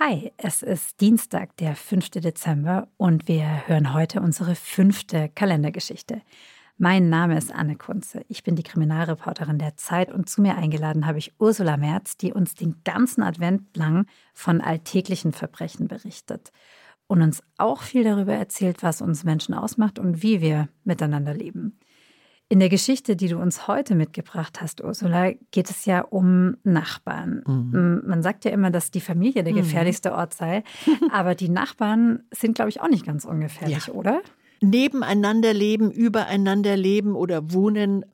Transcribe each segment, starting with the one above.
Hi, es ist Dienstag, der 5. Dezember und wir hören heute unsere fünfte Kalendergeschichte. Mein Name ist Anne Kunze. Ich bin die Kriminalreporterin der Zeit und zu mir eingeladen habe ich Ursula Merz, die uns den ganzen Advent lang von alltäglichen Verbrechen berichtet und uns auch viel darüber erzählt, was uns Menschen ausmacht und wie wir miteinander leben. In der Geschichte, die du uns heute mitgebracht hast, Ursula, geht es ja um Nachbarn. Mhm. Man sagt ja immer, dass die Familie der mhm. gefährlichste Ort sei, aber die Nachbarn sind, glaube ich, auch nicht ganz ungefährlich, ja. oder? Nebeneinander leben, übereinander leben oder wohnen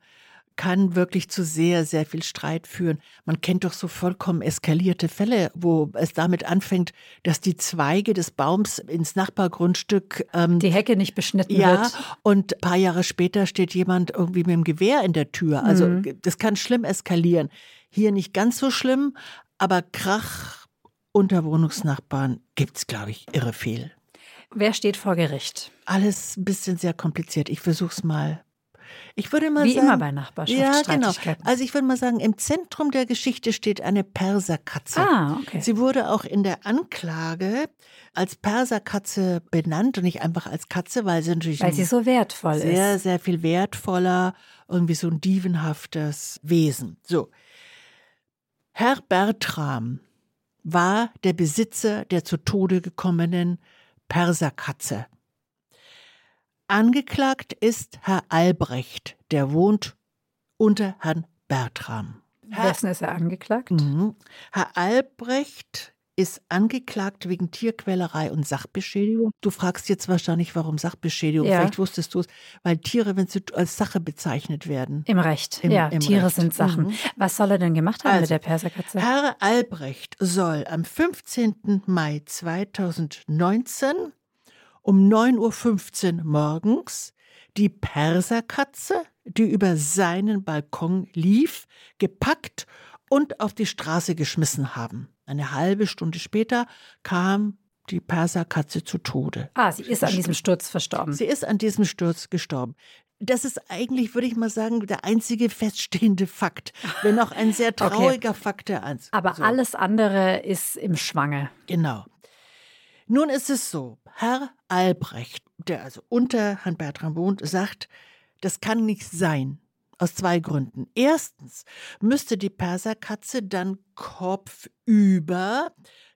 kann wirklich zu sehr, sehr viel Streit führen. Man kennt doch so vollkommen eskalierte Fälle, wo es damit anfängt, dass die Zweige des Baums ins Nachbargrundstück ähm, die Hecke nicht beschnitten ja, wird. Und ein paar Jahre später steht jemand irgendwie mit dem Gewehr in der Tür. Also mhm. das kann schlimm eskalieren. Hier nicht ganz so schlimm, aber Krach unter Wohnungsnachbarn gibt es, glaube ich, irre viel. Wer steht vor Gericht? Alles ein bisschen sehr kompliziert. Ich versuche es mal ich würde mal Wie sagen, immer bei Nachbarschaftsstreitigkeiten. Ja, genau. Also ich würde mal sagen, im Zentrum der Geschichte steht eine Perserkatze. Ah, okay. Sie wurde auch in der Anklage als Perserkatze benannt und nicht einfach als Katze, weil sie natürlich weil sie so wertvoll sehr, ist. Sehr, sehr viel wertvoller, irgendwie so ein dievenhaftes Wesen. So. Herr Bertram war der Besitzer der zu Tode gekommenen Perserkatze. Angeklagt ist Herr Albrecht, der wohnt unter Herrn Bertram. Wessen ist er angeklagt? Mhm. Herr Albrecht ist angeklagt wegen Tierquälerei und Sachbeschädigung. Du fragst jetzt wahrscheinlich, warum Sachbeschädigung. Ja. Vielleicht wusstest du es, weil Tiere, wenn sie als Sache bezeichnet werden. Im Recht. Im, ja, im Tiere Recht. sind Sachen. Mhm. Was soll er denn gemacht haben also, mit der Perserkatze? Herr Albrecht soll am 15. Mai 2019 um 9.15 Uhr morgens die Perserkatze, die über seinen Balkon lief, gepackt und auf die Straße geschmissen haben. Eine halbe Stunde später kam die Perserkatze zu Tode. Ah, sie ist an diesem Sturz verstorben. Sie ist an diesem Sturz gestorben. Das ist eigentlich, würde ich mal sagen, der einzige feststehende Fakt, wenn auch ein sehr trauriger okay. Fakt der Eins. Aber so. alles andere ist im Schwange. Genau. Nun ist es so, Herr Albrecht, der also unter Herrn Bertram wohnt, sagt, das kann nicht sein. Aus zwei Gründen. Erstens müsste die Perserkatze dann kopfüber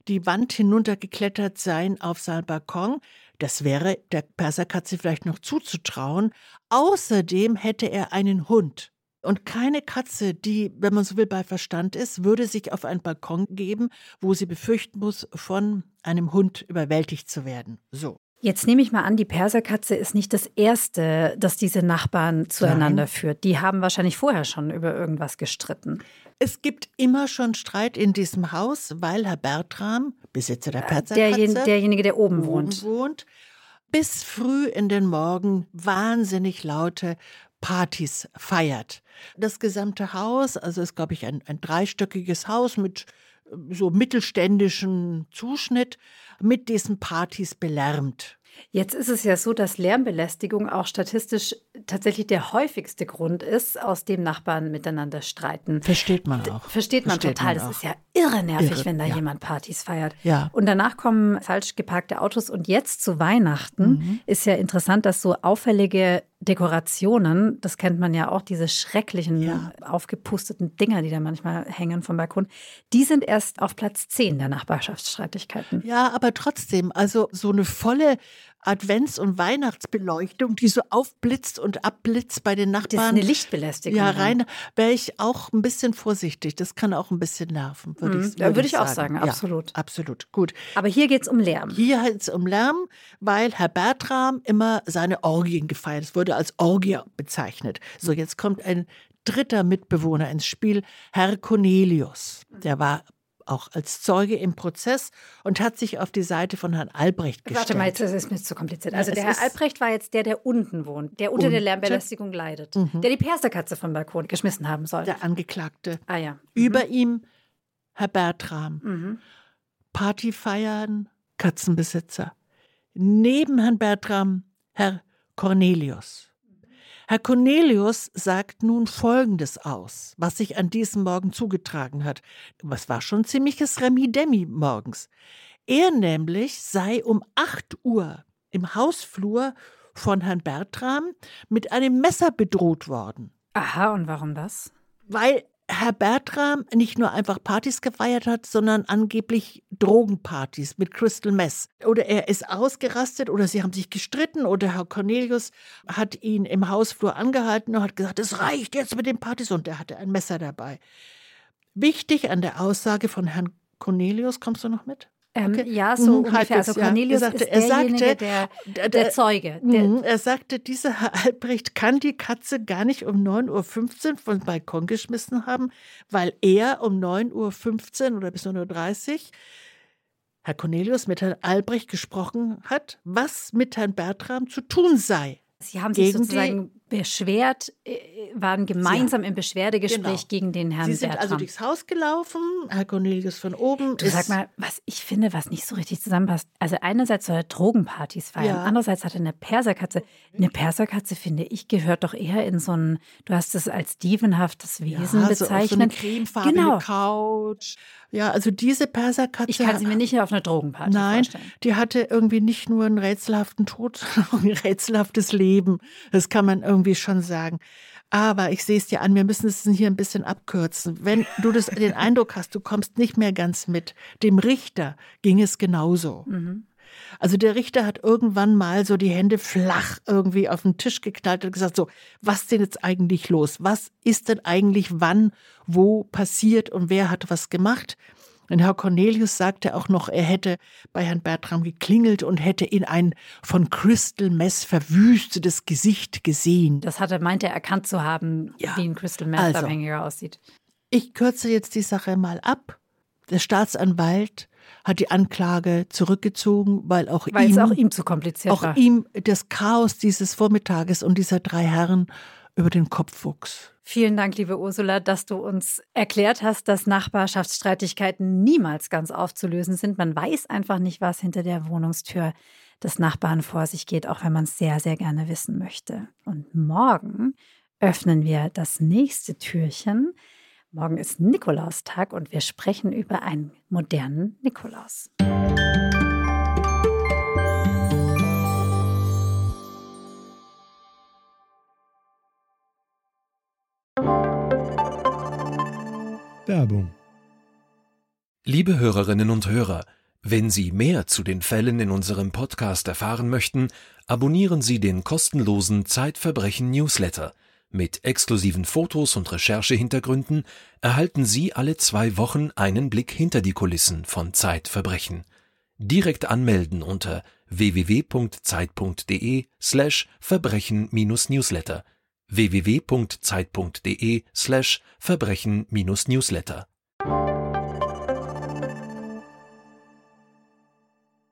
die Wand hinuntergeklettert sein auf seinen Balkon. Das wäre der Perserkatze vielleicht noch zuzutrauen. Außerdem hätte er einen Hund. Und keine Katze, die, wenn man so will, bei Verstand ist, würde sich auf einen Balkon geben, wo sie befürchten muss, von einem Hund überwältigt zu werden. So. Jetzt nehme ich mal an, die Perserkatze ist nicht das erste, das diese Nachbarn zueinander Nein. führt. Die haben wahrscheinlich vorher schon über irgendwas gestritten. Es gibt immer schon Streit in diesem Haus, weil Herr Bertram, Besitzer der äh, Perserkatze, Derjen, derjenige, der oben wohnt, wohnt, bis früh in den Morgen wahnsinnig laute Partys feiert. Das gesamte Haus, also ist, glaube ich, ein, ein dreistöckiges Haus mit äh, so mittelständischen Zuschnitt, mit diesen Partys belärmt. Jetzt ist es ja so, dass Lärmbelästigung auch statistisch tatsächlich der häufigste Grund ist, aus dem Nachbarn miteinander streiten. Versteht man auch. Versteht man Versteht total. Man das ist ja irre nervig, irre, wenn da ja. jemand Partys feiert. Ja. Und danach kommen falsch geparkte Autos. Und jetzt zu Weihnachten mhm. ist ja interessant, dass so auffällige Dekorationen, das kennt man ja auch, diese schrecklichen, ja. aufgepusteten Dinger, die da manchmal hängen vom Balkon, die sind erst auf Platz 10 der Nachbarschaftsstreitigkeiten. Ja, aber trotzdem, also so eine volle Advents- und Weihnachtsbeleuchtung, die so aufblitzt und abblitzt bei den Nachbarn. Das ist eine Lichtbelästigung. Ja, rein wäre ich auch ein bisschen vorsichtig. Das kann auch ein bisschen nerven, würde mhm, ich, würd würde ich sagen. auch sagen. Absolut. Ja, absolut. Gut. Aber hier geht es um Lärm. Hier geht es um Lärm, weil Herr Bertram immer seine Orgien gefeiert. Es wurde als Orgie bezeichnet. So, jetzt kommt ein dritter Mitbewohner ins Spiel, Herr Cornelius. Der war auch als Zeuge im Prozess und hat sich auf die Seite von Herrn Albrecht gestellt. Warte mal, jetzt ist es mir zu kompliziert. Also ja, der Herr Albrecht war jetzt der, der unten wohnt, der unter unter der Lärmbelästigung leidet, mhm. der die Perserkatze vom Balkon geschmissen haben soll. Der Angeklagte. Ah ja. Mhm. Über ihm Herr Bertram. Mhm. Party feiern, Katzenbesitzer. Neben Herrn Bertram Herr Cornelius. Herr Cornelius sagt nun Folgendes aus, was sich an diesem Morgen zugetragen hat. Es war schon ziemliches Remi-Demi morgens. Er nämlich sei um 8 Uhr im Hausflur von Herrn Bertram mit einem Messer bedroht worden. Aha, und warum das? Weil Herr Bertram nicht nur einfach Partys gefeiert hat, sondern angeblich Drogenpartys mit Crystal Mess. Oder er ist ausgerastet oder sie haben sich gestritten oder Herr Cornelius hat ihn im Hausflur angehalten und hat gesagt, es reicht jetzt mit den Partys und er hatte ein Messer dabei. Wichtig an der Aussage von Herrn Cornelius, kommst du noch mit? Ähm, okay. Ja, so mhm, ungefähr. Also Cornelius ja. sagte, ist derjenige, sagte, der, der, der Zeuge. Der, mhm, er sagte, dieser Herr Albrecht kann die Katze gar nicht um 9.15 Uhr vom Balkon geschmissen haben, weil er um 9.15 Uhr oder bis 9.30 Uhr Herr Cornelius mit Herrn Albrecht gesprochen hat, was mit Herrn Bertram zu tun sei. Sie haben sich sozusagen beschwert, äh, waren gemeinsam im Beschwerdegespräch genau. gegen den Herrn Sie sind Bertram. also durchs Haus gelaufen, Herr Cornelius von oben. Du sag mal, was ich finde, was nicht so richtig zusammenpasst. Also einerseits soll er Drogenpartys feiern, ja. andererseits hat er eine Perserkatze. Eine Perserkatze, finde ich, gehört doch eher in so ein, du hast es als dievenhaftes Wesen ja, bezeichnet. So eine cremefarbene genau. Couch. Ja, also diese Perserkatze. Ich kann sie mir nicht auf einer Drogenparty nein, vorstellen. Nein, die hatte irgendwie nicht nur einen rätselhaften Tod, sondern ein rätselhaftes Leben. Das kann man irgendwie schon sagen. Aber ich sehe es dir an, wir müssen es hier ein bisschen abkürzen. Wenn du das, den Eindruck hast, du kommst nicht mehr ganz mit, dem Richter ging es genauso. Mhm. Also der Richter hat irgendwann mal so die Hände flach irgendwie auf den Tisch geknallt und gesagt, so, was ist denn jetzt eigentlich los? Was ist denn eigentlich wann, wo passiert und wer hat was gemacht? Und Herr Cornelius sagte auch noch, er hätte bei Herrn Bertram geklingelt und hätte in ein von Crystal Mess verwüstetes Gesicht gesehen. Das hat er, meinte er erkannt zu haben, ja. wie ein Crystal Mess also, Abhängiger aussieht. Ich kürze jetzt die Sache mal ab. Der Staatsanwalt hat die Anklage zurückgezogen, weil auch weil ihm, es auch ihm zu kompliziert auch war. ihm das Chaos dieses Vormittages und dieser drei Herren über den Kopf wuchs. Vielen Dank, liebe Ursula, dass du uns erklärt hast, dass Nachbarschaftsstreitigkeiten niemals ganz aufzulösen sind. Man weiß einfach nicht, was hinter der Wohnungstür des Nachbarn vor sich geht, auch wenn man es sehr, sehr gerne wissen möchte. Und morgen öffnen wir das nächste Türchen. Morgen ist Nikolaustag und wir sprechen über einen modernen Nikolaus. Werbung. Liebe Hörerinnen und Hörer, wenn Sie mehr zu den Fällen in unserem Podcast erfahren möchten, abonnieren Sie den kostenlosen Zeitverbrechen Newsletter. Mit exklusiven Fotos und Recherchehintergründen erhalten Sie alle zwei Wochen einen Blick hinter die Kulissen von Zeitverbrechen. Direkt anmelden unter www.zeit.de slash Verbrechen-Newsletter www.zeit.de slash Verbrechen-Newsletter